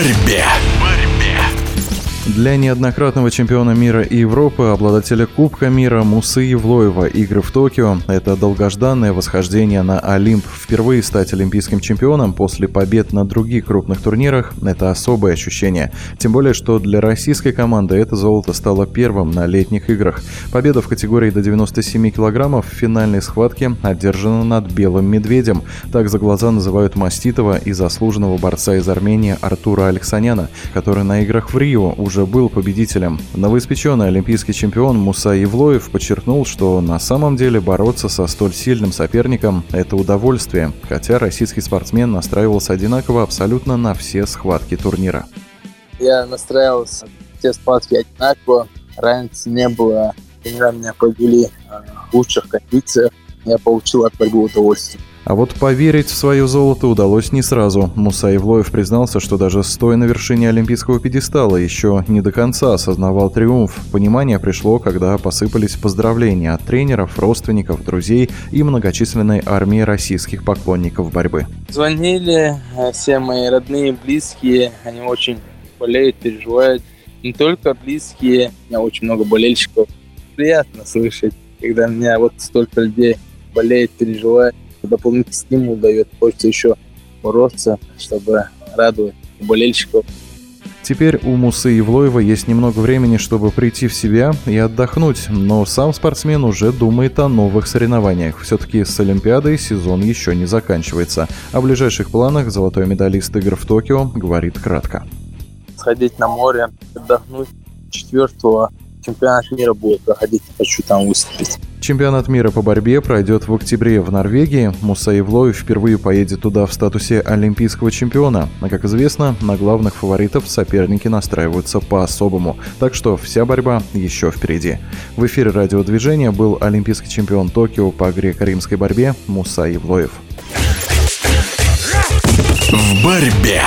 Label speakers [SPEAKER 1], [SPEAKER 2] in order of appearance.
[SPEAKER 1] борьбе. Для неоднократного чемпиона мира и Европы, обладателя Кубка мира Мусы Евлоева игры в Токио – это долгожданное восхождение на Олимп. Впервые стать олимпийским чемпионом после побед на других крупных турнирах – это особое ощущение. Тем более, что для российской команды это золото стало первым на летних играх. Победа в категории до 97 килограммов в финальной схватке одержана над Белым Медведем. Так за глаза называют Маститова и заслуженного борца из Армении Артура Алексаняна, который на играх в Рио уже был победителем. Новоиспеченный олимпийский чемпион Муса Евлоев подчеркнул, что на самом деле бороться со столь сильным соперником – это удовольствие, хотя российский спортсмен настраивался одинаково абсолютно на все схватки турнира.
[SPEAKER 2] Я настраивался все схватки одинаково, разницы не было. Тренера меня провели в лучших кондициях, я получил от борьбы удовольствие.
[SPEAKER 1] А вот поверить в свое золото удалось не сразу. Муса Ивлоев признался, что даже стоя на вершине олимпийского пьедестала еще не до конца осознавал триумф. Понимание пришло, когда посыпались поздравления от тренеров, родственников, друзей и многочисленной армии российских поклонников борьбы.
[SPEAKER 2] Звонили э, все мои родные, близкие, они очень болеют, переживают. Не только близкие, у меня очень много болельщиков. Приятно слышать, когда меня вот столько людей болеет, переживает дополнительный стимул дает. Хочется еще бороться, чтобы радовать болельщиков.
[SPEAKER 1] Теперь у Мусы Евлоева есть немного времени, чтобы прийти в себя и отдохнуть, но сам спортсмен уже думает о новых соревнованиях. Все-таки с Олимпиадой сезон еще не заканчивается. О ближайших планах золотой медалист игр в Токио говорит кратко.
[SPEAKER 2] Сходить на море, отдохнуть. Четвертого чемпионат мира будет проходить, хочу там выступить.
[SPEAKER 1] Чемпионат мира по борьбе пройдет в октябре в Норвегии. Муса Евлоев впервые поедет туда в статусе олимпийского чемпиона. А как известно, на главных фаворитов соперники настраиваются по-особому. Так что вся борьба еще впереди. В эфире радиодвижения был олимпийский чемпион Токио по греко-римской борьбе Муса Евлоев.
[SPEAKER 3] В борьбе.